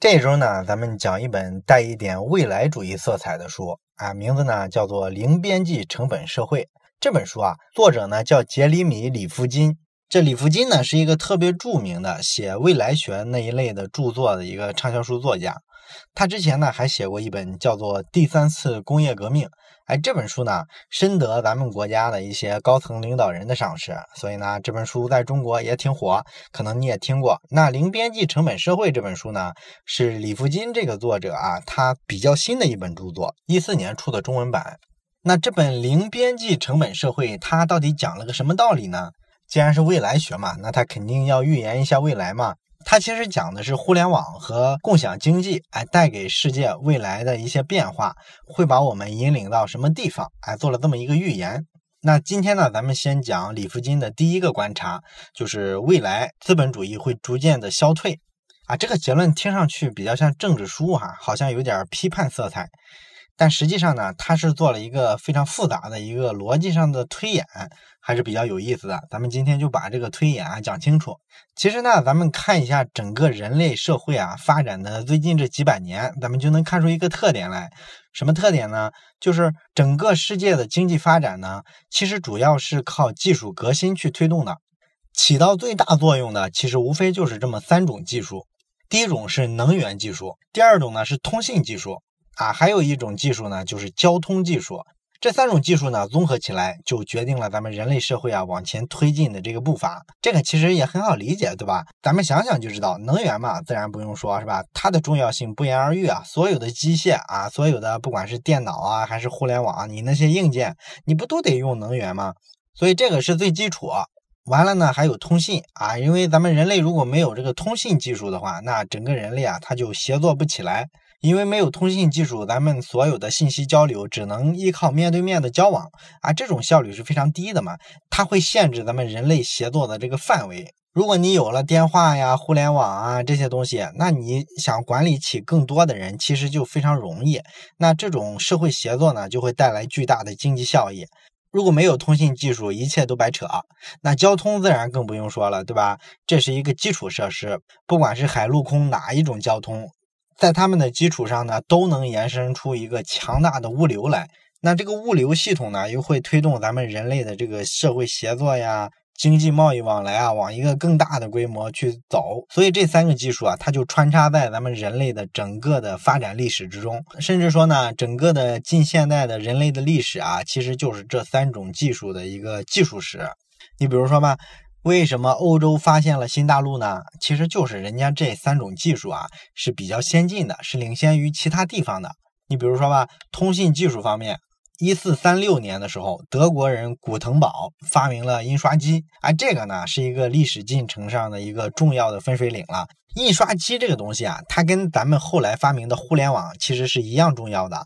这周呢，咱们讲一本带一点未来主义色彩的书啊，名字呢叫做《零边际成本社会》。这本书啊，作者呢叫杰里米·里夫金。这里夫金呢是一个特别著名的写未来学那一类的著作的一个畅销书作家。他之前呢还写过一本叫做《第三次工业革命》。哎，这本书呢深得咱们国家的一些高层领导人的赏识，所以呢这本书在中国也挺火，可能你也听过。那《零边际成本社会》这本书呢，是李福金这个作者啊，他比较新的一本著作，一四年出的中文版。那这本《零边际成本社会》它到底讲了个什么道理呢？既然是未来学嘛，那它肯定要预言一下未来嘛。它其实讲的是互联网和共享经济，哎，带给世界未来的一些变化，会把我们引领到什么地方？哎，做了这么一个预言。那今天呢，咱们先讲李福金的第一个观察，就是未来资本主义会逐渐的消退。啊，这个结论听上去比较像政治书哈，好像有点批判色彩。但实际上呢，他是做了一个非常复杂的一个逻辑上的推演，还是比较有意思的。咱们今天就把这个推演啊讲清楚。其实呢，咱们看一下整个人类社会啊发展的最近这几百年，咱们就能看出一个特点来。什么特点呢？就是整个世界的经济发展呢，其实主要是靠技术革新去推动的。起到最大作用的，其实无非就是这么三种技术。第一种是能源技术，第二种呢是通信技术。啊，还有一种技术呢，就是交通技术。这三种技术呢，综合起来就决定了咱们人类社会啊往前推进的这个步伐。这个其实也很好理解，对吧？咱们想想就知道，能源嘛，自然不用说，是吧？它的重要性不言而喻啊。所有的机械啊，所有的不管是电脑啊，还是互联网啊，你那些硬件，你不都得用能源吗？所以这个是最基础。完了呢，还有通信啊，因为咱们人类如果没有这个通信技术的话，那整个人类啊，它就协作不起来。因为没有通信技术，咱们所有的信息交流只能依靠面对面的交往啊，这种效率是非常低的嘛，它会限制咱们人类协作的这个范围。如果你有了电话呀、互联网啊这些东西，那你想管理起更多的人，其实就非常容易。那这种社会协作呢，就会带来巨大的经济效益。如果没有通信技术，一切都白扯。那交通自然更不用说了，对吧？这是一个基础设施，不管是海陆空哪一种交通。在他们的基础上呢，都能延伸出一个强大的物流来。那这个物流系统呢，又会推动咱们人类的这个社会协作呀、经济贸易往来啊，往一个更大的规模去走。所以这三个技术啊，它就穿插在咱们人类的整个的发展历史之中。甚至说呢，整个的近现代的人类的历史啊，其实就是这三种技术的一个技术史。你比如说吧。为什么欧洲发现了新大陆呢？其实就是人家这三种技术啊是比较先进的，是领先于其他地方的。你比如说吧，通信技术方面，一四三六年的时候，德国人古腾堡发明了印刷机，啊，这个呢是一个历史进程上的一个重要的分水岭了。印刷机这个东西啊，它跟咱们后来发明的互联网其实是一样重要的。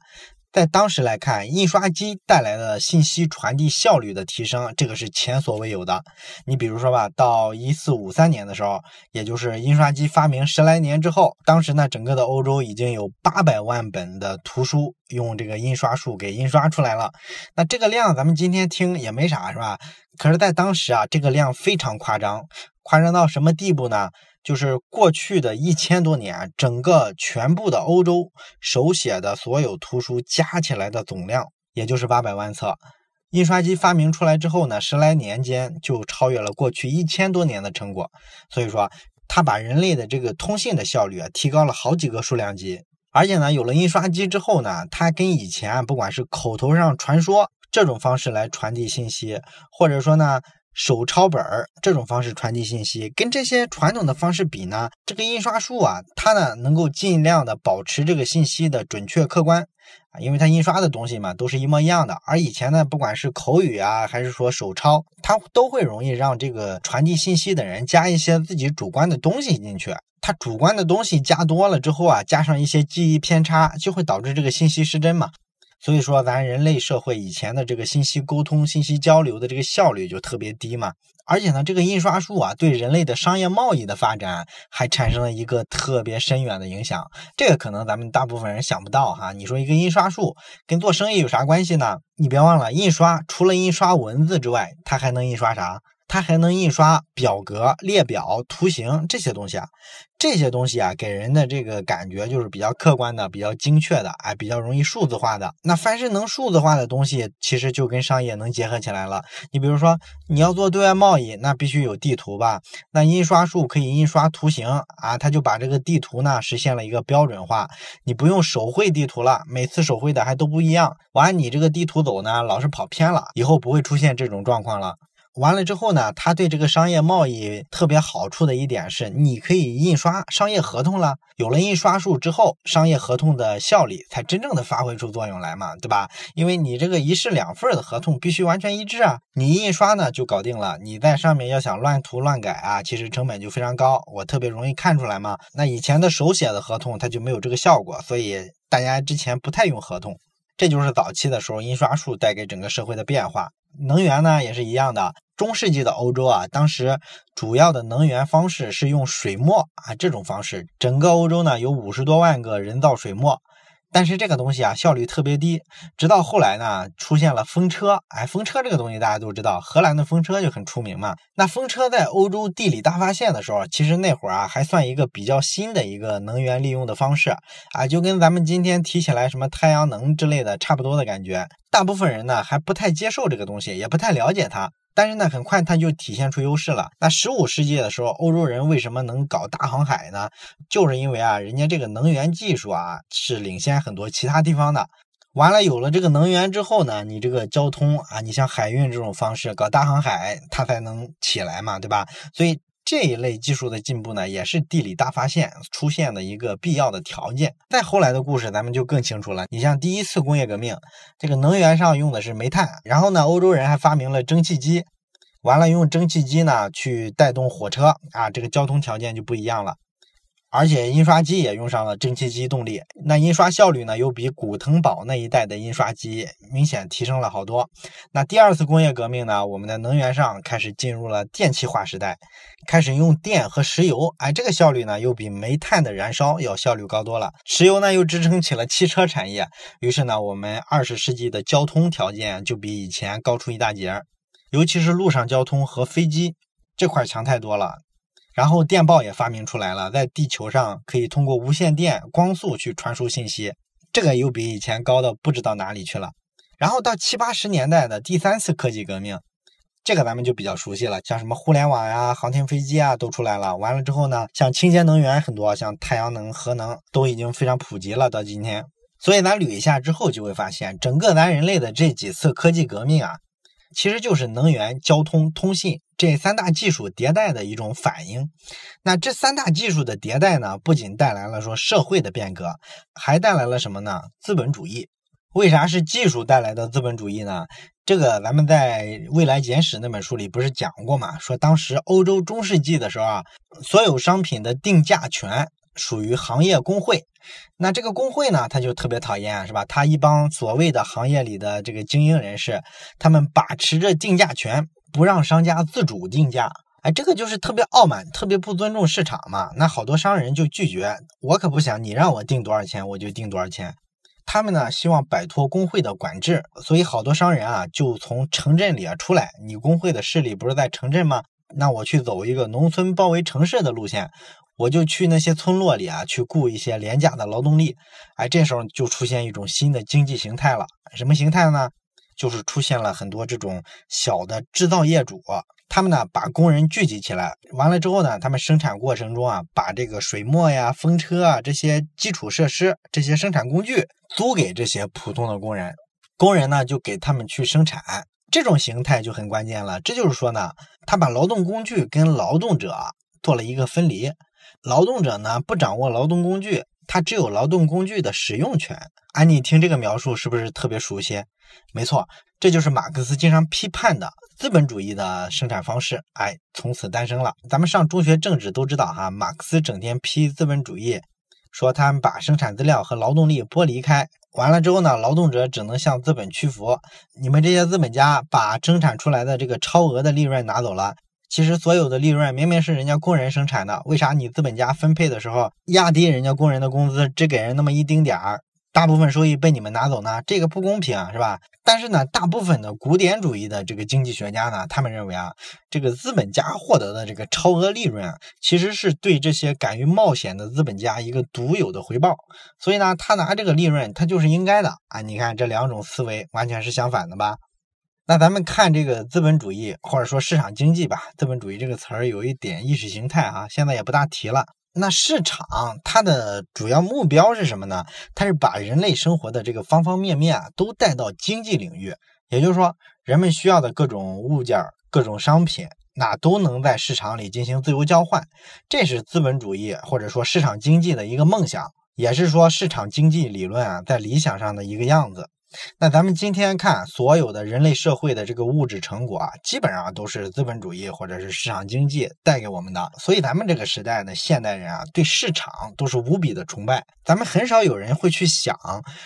在当时来看，印刷机带来的信息传递效率的提升，这个是前所未有的。你比如说吧，到一四五三年的时候，也就是印刷机发明十来年之后，当时呢，整个的欧洲已经有八百万本的图书用这个印刷术给印刷出来了。那这个量，咱们今天听也没啥，是吧？可是，在当时啊，这个量非常夸张，夸张到什么地步呢？就是过去的一千多年，整个全部的欧洲手写的所有图书加起来的总量，也就是八百万册。印刷机发明出来之后呢，十来年间就超越了过去一千多年的成果。所以说，它把人类的这个通信的效率啊提高了好几个数量级。而且呢，有了印刷机之后呢，它跟以前不管是口头上传说这种方式来传递信息，或者说呢。手抄本儿这种方式传递信息，跟这些传统的方式比呢，这个印刷术啊，它呢能够尽量的保持这个信息的准确客观啊，因为它印刷的东西嘛都是一模一样的。而以前呢，不管是口语啊，还是说手抄，它都会容易让这个传递信息的人加一些自己主观的东西进去。他主观的东西加多了之后啊，加上一些记忆偏差，就会导致这个信息失真嘛。所以说，咱人类社会以前的这个信息沟通、信息交流的这个效率就特别低嘛。而且呢，这个印刷术啊，对人类的商业贸易的发展还产生了一个特别深远的影响。这个可能咱们大部分人想不到哈。你说一个印刷术跟做生意有啥关系呢？你别忘了，印刷除了印刷文字之外，它还能印刷啥？它还能印刷表格、列表、图形这些东西啊。这些东西啊，给人的这个感觉就是比较客观的、比较精确的，哎，比较容易数字化的。那凡是能数字化的东西，其实就跟商业能结合起来了。你比如说，你要做对外贸易，那必须有地图吧？那印刷术可以印刷图形啊，它就把这个地图呢实现了一个标准化。你不用手绘地图了，每次手绘的还都不一样。完，你这个地图走呢，老是跑偏了，以后不会出现这种状况了。完了之后呢，它对这个商业贸易特别好处的一点是，你可以印刷商业合同了。有了印刷术之后，商业合同的效力才真正的发挥出作用来嘛，对吧？因为你这个一式两份的合同必须完全一致啊，你印刷呢就搞定了。你在上面要想乱涂乱改啊，其实成本就非常高，我特别容易看出来嘛。那以前的手写的合同它就没有这个效果，所以大家之前不太用合同。这就是早期的时候印刷术带给整个社会的变化。能源呢也是一样的。中世纪的欧洲啊，当时主要的能源方式是用水墨啊这种方式。整个欧洲呢有五十多万个人造水墨，但是这个东西啊效率特别低。直到后来呢出现了风车，哎，风车这个东西大家都知道，荷兰的风车就很出名嘛。那风车在欧洲地理大发现的时候，其实那会儿啊还算一个比较新的一个能源利用的方式啊，就跟咱们今天提起来什么太阳能之类的差不多的感觉。大部分人呢还不太接受这个东西，也不太了解它。但是呢，很快它就体现出优势了。那十五世纪的时候，欧洲人为什么能搞大航海呢？就是因为啊，人家这个能源技术啊是领先很多其他地方的。完了，有了这个能源之后呢，你这个交通啊，你像海运这种方式搞大航海，它才能起来嘛，对吧？所以。这一类技术的进步呢，也是地理大发现出现的一个必要的条件。再后来的故事，咱们就更清楚了。你像第一次工业革命，这个能源上用的是煤炭，然后呢，欧洲人还发明了蒸汽机，完了用蒸汽机呢去带动火车啊，这个交通条件就不一样了。而且印刷机也用上了蒸汽机动力，那印刷效率呢又比古腾堡那一代的印刷机明显提升了好多。那第二次工业革命呢，我们的能源上开始进入了电气化时代，开始用电和石油，哎，这个效率呢又比煤炭的燃烧要效率高多了。石油呢又支撑起了汽车产业，于是呢，我们二十世纪的交通条件就比以前高出一大截，尤其是陆上交通和飞机这块强太多了。然后电报也发明出来了，在地球上可以通过无线电光速去传输信息，这个又比以前高的不知道哪里去了。然后到七八十年代的第三次科技革命，这个咱们就比较熟悉了，像什么互联网呀、航天飞机啊都出来了。完了之后呢，像清洁能源很多，像太阳能、核能都已经非常普及了。到今天，所以咱捋一下之后就会发现，整个咱人类的这几次科技革命啊。其实就是能源、交通、通信这三大技术迭代的一种反应。那这三大技术的迭代呢，不仅带来了说社会的变革，还带来了什么呢？资本主义。为啥是技术带来的资本主义呢？这个咱们在《未来简史》那本书里不是讲过吗？说当时欧洲中世纪的时候啊，所有商品的定价权。属于行业工会，那这个工会呢，他就特别讨厌，是吧？他一帮所谓的行业里的这个精英人士，他们把持着定价权，不让商家自主定价。哎，这个就是特别傲慢，特别不尊重市场嘛。那好多商人就拒绝，我可不想你让我定多少钱我就定多少钱。他们呢希望摆脱工会的管制，所以好多商人啊就从城镇里啊出来。你工会的势力不是在城镇吗？那我去走一个农村包围城市的路线。我就去那些村落里啊，去雇一些廉价的劳动力，哎，这时候就出现一种新的经济形态了。什么形态呢？就是出现了很多这种小的制造业主，他们呢把工人聚集起来，完了之后呢，他们生产过程中啊，把这个水磨呀、风车啊这些基础设施、这些生产工具租给这些普通的工人，工人呢就给他们去生产。这种形态就很关键了。这就是说呢，他把劳动工具跟劳动者做了一个分离。劳动者呢不掌握劳动工具，他只有劳动工具的使用权。哎，你听这个描述是不是特别熟悉？没错，这就是马克思经常批判的资本主义的生产方式。哎，从此诞生了。咱们上中学政治都知道哈，马克思整天批资本主义，说他们把生产资料和劳动力剥离开，完了之后呢，劳动者只能向资本屈服。你们这些资本家把生产出来的这个超额的利润拿走了。其实所有的利润明明是人家工人生产的，为啥你资本家分配的时候压低人家工人的工资，只给人那么一丁点儿？大部分收益被你们拿走呢，这个不公平啊，是吧？但是呢，大部分的古典主义的这个经济学家呢，他们认为啊，这个资本家获得的这个超额利润啊，其实是对这些敢于冒险的资本家一个独有的回报。所以呢，他拿这个利润，他就是应该的啊。你看这两种思维完全是相反的吧？那咱们看这个资本主义或者说市场经济吧，资本主义这个词儿有一点意识形态啊，现在也不大提了。那市场它的主要目标是什么呢？它是把人类生活的这个方方面面啊都带到经济领域，也就是说，人们需要的各种物件、各种商品，那都能在市场里进行自由交换。这是资本主义或者说市场经济的一个梦想，也是说市场经济理论啊在理想上的一个样子。那咱们今天看所有的人类社会的这个物质成果啊，基本上都是资本主义或者是市场经济带给我们的。所以咱们这个时代的现代人啊，对市场都是无比的崇拜。咱们很少有人会去想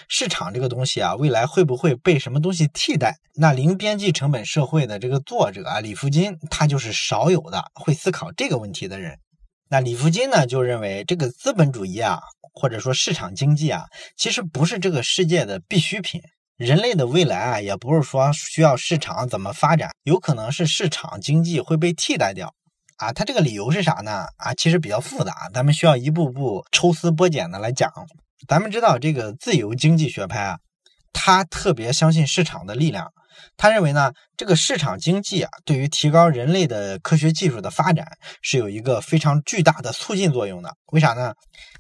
市场这个东西啊，未来会不会被什么东西替代？那零边际成本社会的这个作者啊，李福金，他就是少有的会思考这个问题的人。那李福金呢，就认为这个资本主义啊，或者说市场经济啊，其实不是这个世界的必需品。人类的未来啊，也不是说需要市场怎么发展，有可能是市场经济会被替代掉啊。他这个理由是啥呢？啊，其实比较复杂，咱们需要一步步抽丝剥茧的来讲。咱们知道这个自由经济学派啊，他特别相信市场的力量。他认为呢，这个市场经济啊，对于提高人类的科学技术的发展是有一个非常巨大的促进作用的。为啥呢？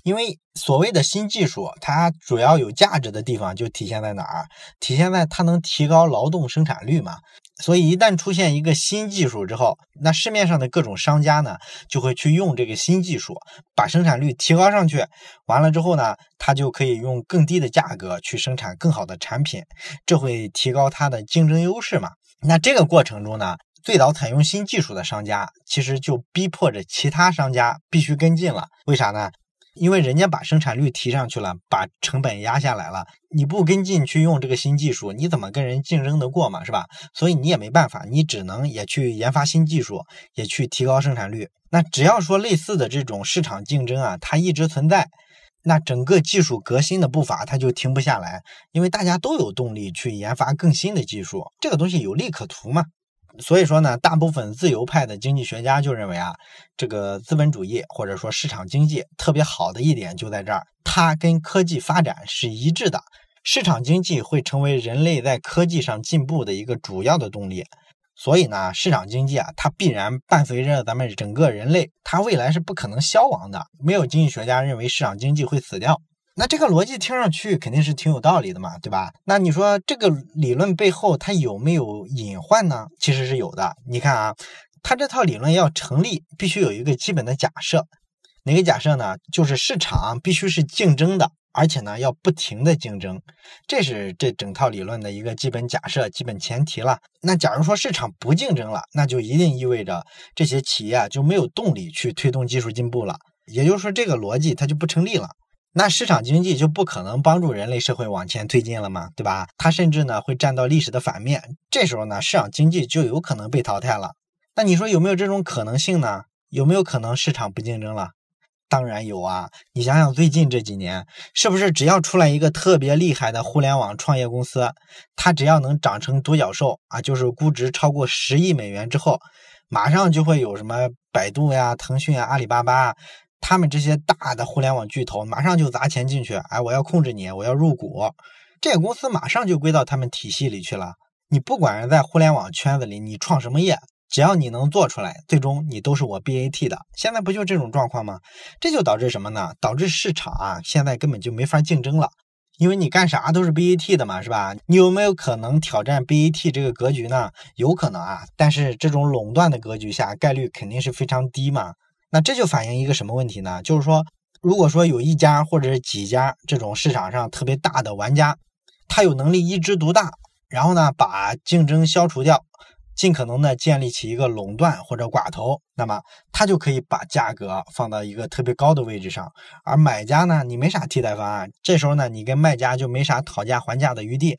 因为所谓的新技术，它主要有价值的地方就体现在哪儿？体现在它能提高劳动生产率嘛。所以一旦出现一个新技术之后，那市面上的各种商家呢，就会去用这个新技术，把生产率提高上去。完了之后呢，他就可以用更低的价格去生产更好的产品，这会提高它的竞争优势嘛。那这个过程中呢，最早采用新技术的商家，其实就逼迫着其他商家必须跟进了。为啥呢？因为人家把生产率提上去了，把成本压下来了，你不跟进去用这个新技术，你怎么跟人竞争得过嘛？是吧？所以你也没办法，你只能也去研发新技术，也去提高生产率。那只要说类似的这种市场竞争啊，它一直存在，那整个技术革新的步伐它就停不下来，因为大家都有动力去研发更新的技术，这个东西有利可图嘛。所以说呢，大部分自由派的经济学家就认为啊，这个资本主义或者说市场经济特别好的一点就在这儿，它跟科技发展是一致的。市场经济会成为人类在科技上进步的一个主要的动力。所以呢，市场经济啊，它必然伴随着咱们整个人类，它未来是不可能消亡的。没有经济学家认为市场经济会死掉。那这个逻辑听上去肯定是挺有道理的嘛，对吧？那你说这个理论背后它有没有隐患呢？其实是有的。你看啊，它这套理论要成立，必须有一个基本的假设。哪个假设呢？就是市场必须是竞争的，而且呢要不停的竞争，这是这整套理论的一个基本假设、基本前提了。那假如说市场不竞争了，那就一定意味着这些企业啊就没有动力去推动技术进步了。也就是说，这个逻辑它就不成立了。那市场经济就不可能帮助人类社会往前推进了吗？对吧？它甚至呢会站到历史的反面，这时候呢市场经济就有可能被淘汰了。那你说有没有这种可能性呢？有没有可能市场不竞争了？当然有啊！你想想最近这几年，是不是只要出来一个特别厉害的互联网创业公司，它只要能长成独角兽啊，就是估值超过十亿美元之后，马上就会有什么百度呀、腾讯啊、阿里巴巴。他们这些大的互联网巨头马上就砸钱进去，哎，我要控制你，我要入股，这个公司马上就归到他们体系里去了。你不管是在互联网圈子里，你创什么业，只要你能做出来，最终你都是我 BAT 的。现在不就这种状况吗？这就导致什么呢？导致市场啊，现在根本就没法竞争了，因为你干啥都是 BAT 的嘛，是吧？你有没有可能挑战 BAT 这个格局呢？有可能啊，但是这种垄断的格局下，概率肯定是非常低嘛。那这就反映一个什么问题呢？就是说，如果说有一家或者是几家这种市场上特别大的玩家，他有能力一枝独大，然后呢把竞争消除掉，尽可能的建立起一个垄断或者寡头，那么他就可以把价格放到一个特别高的位置上，而买家呢，你没啥替代方案，这时候呢，你跟卖家就没啥讨价还价的余地。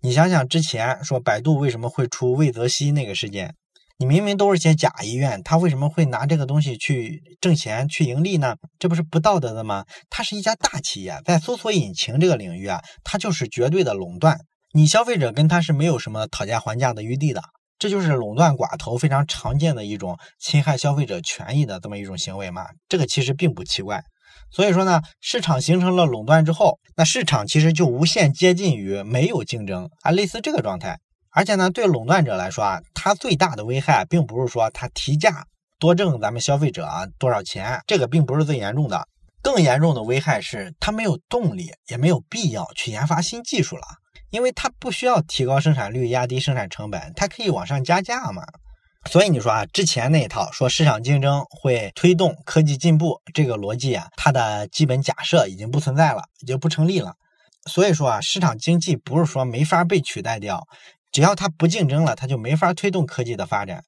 你想想之前说百度为什么会出魏则西那个事件？你明明都是些假医院，他为什么会拿这个东西去挣钱、去盈利呢？这不是不道德的吗？它是一家大企业，在搜索引擎这个领域啊，它就是绝对的垄断，你消费者跟他是没有什么讨价还价的余地的。这就是垄断寡头非常常见的一种侵害消费者权益的这么一种行为嘛？这个其实并不奇怪。所以说呢，市场形成了垄断之后，那市场其实就无限接近于没有竞争啊，类似这个状态。而且呢，对垄断者来说啊，它最大的危害并不是说它提价多挣咱们消费者啊多少钱，这个并不是最严重的。更严重的危害是它没有动力，也没有必要去研发新技术了，因为它不需要提高生产率、压低生产成本，它可以往上加价嘛。所以你说啊，之前那一套说市场竞争会推动科技进步这个逻辑啊，它的基本假设已经不存在了，已经不成立了。所以说啊，市场经济不是说没法被取代掉。只要它不竞争了，它就没法推动科技的发展。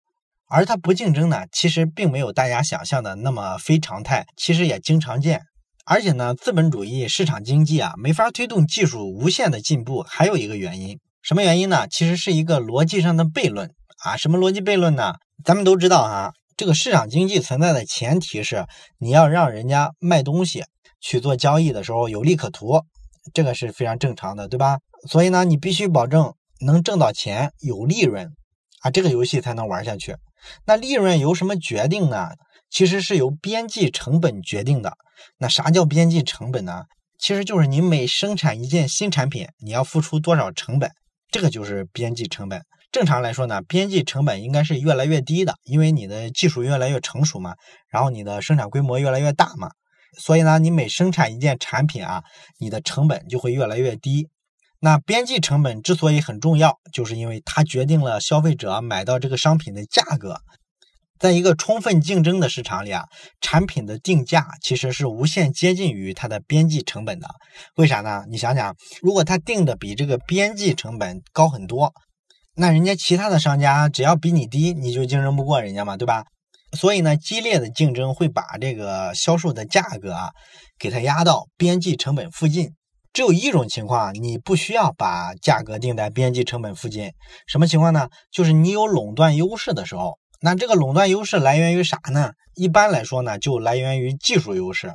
而它不竞争呢，其实并没有大家想象的那么非常态，其实也经常见。而且呢，资本主义市场经济啊，没法推动技术无限的进步，还有一个原因，什么原因呢？其实是一个逻辑上的悖论啊。什么逻辑悖论呢？咱们都知道啊，这个市场经济存在的前提是你要让人家卖东西去做交易的时候有利可图，这个是非常正常的，对吧？所以呢，你必须保证。能挣到钱，有利润啊，这个游戏才能玩下去。那利润由什么决定呢？其实是由边际成本决定的。那啥叫边际成本呢？其实就是你每生产一件新产品，你要付出多少成本，这个就是边际成本。正常来说呢，边际成本应该是越来越低的，因为你的技术越来越成熟嘛，然后你的生产规模越来越大嘛，所以呢，你每生产一件产品啊，你的成本就会越来越低。那边际成本之所以很重要，就是因为它决定了消费者买到这个商品的价格。在一个充分竞争的市场里啊，产品的定价其实是无限接近于它的边际成本的。为啥呢？你想想，如果它定的比这个边际成本高很多，那人家其他的商家只要比你低，你就竞争不过人家嘛，对吧？所以呢，激烈的竞争会把这个销售的价格啊，给它压到边际成本附近。只有一种情况，你不需要把价格定在边际成本附近。什么情况呢？就是你有垄断优势的时候。那这个垄断优势来源于啥呢？一般来说呢，就来源于技术优势。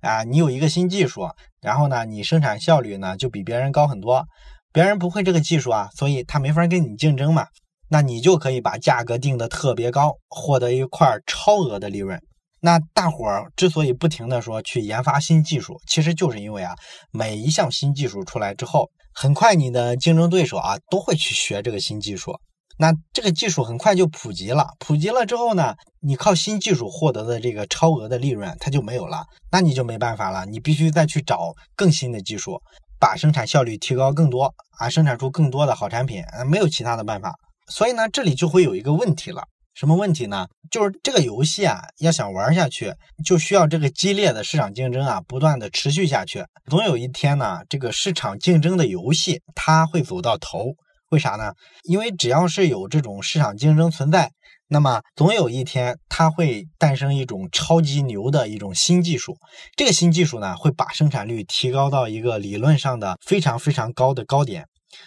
啊，你有一个新技术，然后呢，你生产效率呢就比别人高很多。别人不会这个技术啊，所以他没法跟你竞争嘛。那你就可以把价格定的特别高，获得一块超额的利润。那大伙儿之所以不停的说去研发新技术，其实就是因为啊，每一项新技术出来之后，很快你的竞争对手啊都会去学这个新技术，那这个技术很快就普及了，普及了之后呢，你靠新技术获得的这个超额的利润它就没有了，那你就没办法了，你必须再去找更新的技术，把生产效率提高更多啊，生产出更多的好产品，没有其他的办法，所以呢，这里就会有一个问题了。什么问题呢？就是这个游戏啊，要想玩下去，就需要这个激烈的市场竞争啊，不断的持续下去。总有一天呢，这个市场竞争的游戏它会走到头。为啥呢？因为只要是有这种市场竞争存在，那么总有一天它会诞生一种超级牛的一种新技术。这个新技术呢，会把生产率提高到一个理论上的非常非常高的高点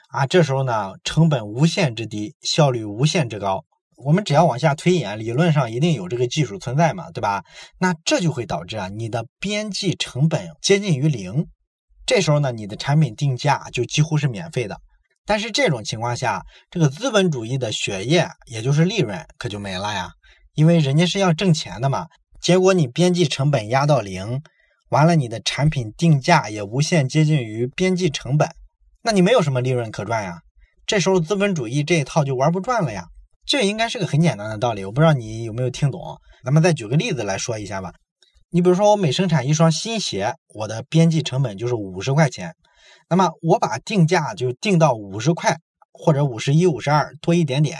啊。这时候呢，成本无限之低，效率无限之高。我们只要往下推演，理论上一定有这个技术存在嘛，对吧？那这就会导致啊，你的边际成本接近于零。这时候呢，你的产品定价就几乎是免费的。但是这种情况下，这个资本主义的血液，也就是利润，可就没了呀。因为人家是要挣钱的嘛。结果你边际成本压到零，完了你的产品定价也无限接近于边际成本，那你没有什么利润可赚呀。这时候资本主义这一套就玩不转了呀。这应该是个很简单的道理，我不知道你有没有听懂。咱们再举个例子来说一下吧。你比如说，我每生产一双新鞋，我的边际成本就是五十块钱。那么我把定价就定到五十块，或者五十一、五十二多一点点。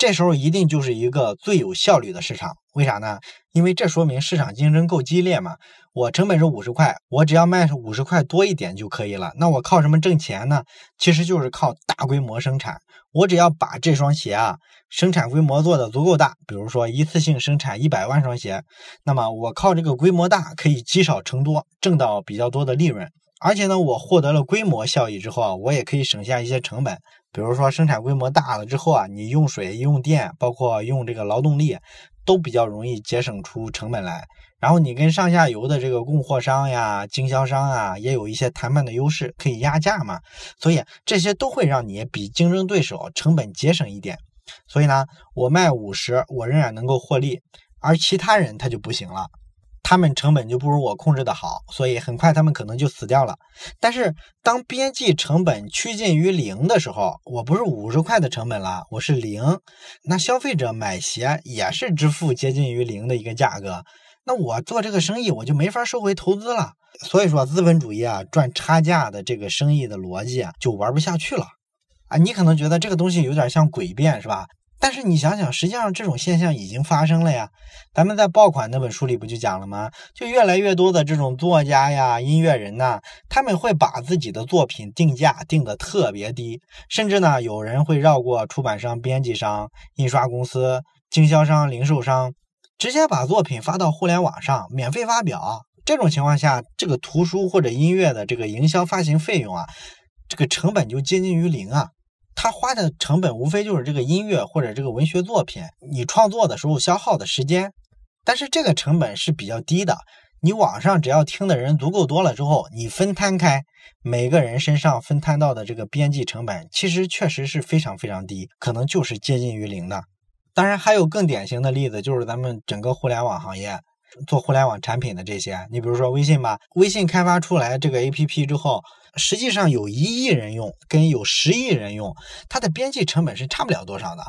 这时候一定就是一个最有效率的市场。为啥呢？因为这说明市场竞争够激烈嘛。我成本是五十块，我只要卖五十块多一点就可以了。那我靠什么挣钱呢？其实就是靠大规模生产。我只要把这双鞋啊生产规模做的足够大，比如说一次性生产一百万双鞋，那么我靠这个规模大可以积少成多，挣到比较多的利润而且呢，我获得了规模效益之后啊，我也可以省下一些成本。比如说生产规模大了之后啊，你用水、用电，包括用这个劳动力，都比较容易节省出成本来。然后你跟上下游的这个供货商呀、经销商啊，也有一些谈判的优势，可以压价嘛。所以这些都会让你比竞争对手成本节省一点。所以呢，我卖五十，我仍然能够获利，而其他人他就不行了。他们成本就不如我控制的好，所以很快他们可能就死掉了。但是当边际成本趋近于零的时候，我不是五十块的成本了，我是零，那消费者买鞋也是支付接近于零的一个价格，那我做这个生意我就没法收回投资了。所以说资本主义啊赚差价的这个生意的逻辑啊就玩不下去了啊！你可能觉得这个东西有点像诡辩是吧？但是你想想，实际上这种现象已经发生了呀。咱们在爆款那本书里不就讲了吗？就越来越多的这种作家呀、音乐人呐，他们会把自己的作品定价定得特别低，甚至呢，有人会绕过出版商、编辑商、印刷公司、经销商、零售商，直接把作品发到互联网上免费发表。这种情况下，这个图书或者音乐的这个营销发行费用啊，这个成本就接近于零啊。他花的成本无非就是这个音乐或者这个文学作品，你创作的时候消耗的时间，但是这个成本是比较低的。你网上只要听的人足够多了之后，你分摊开每个人身上分摊到的这个边际成本，其实确实是非常非常低，可能就是接近于零的。当然还有更典型的例子，就是咱们整个互联网行业做互联网产品的这些，你比如说微信吧，微信开发出来这个 APP 之后。实际上有一亿人用，跟有十亿人用，它的边际成本是差不了多少的。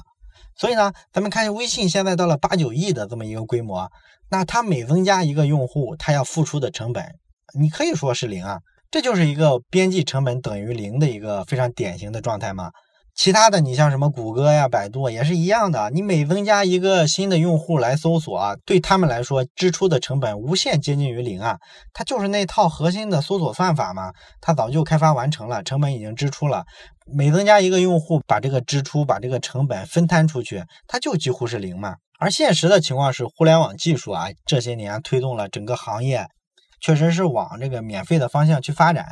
所以呢，咱们看微信现在到了八九亿的这么一个规模，那它每增加一个用户，它要付出的成本，你可以说是零啊，这就是一个边际成本等于零的一个非常典型的状态嘛。其他的，你像什么谷歌呀、百度也是一样的。你每增加一个新的用户来搜索，对他们来说支出的成本无限接近于零啊。它就是那套核心的搜索算法嘛，它早就开发完成了，成本已经支出了。每增加一个用户，把这个支出、把这个成本分摊出去，它就几乎是零嘛。而现实的情况是，互联网技术啊，这些年推动了整个行业，确实是往这个免费的方向去发展。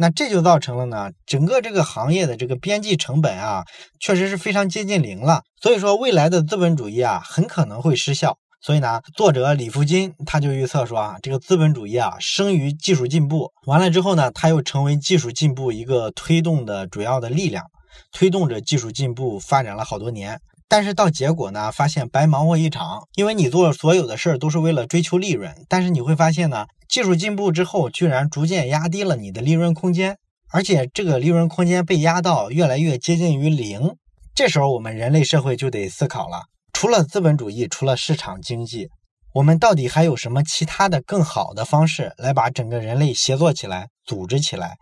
那这就造成了呢，整个这个行业的这个边际成本啊，确实是非常接近零了。所以说，未来的资本主义啊，很可能会失效。所以呢，作者李福金他就预测说啊，这个资本主义啊，生于技术进步，完了之后呢，它又成为技术进步一个推动的主要的力量，推动着技术进步发展了好多年。但是到结果呢，发现白忙活一场，因为你做所有的事儿都是为了追求利润，但是你会发现呢。技术进步之后，居然逐渐压低了你的利润空间，而且这个利润空间被压到越来越接近于零。这时候，我们人类社会就得思考了：除了资本主义，除了市场经济，我们到底还有什么其他的更好的方式来把整个人类协作起来、组织起来？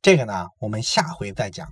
这个呢，我们下回再讲。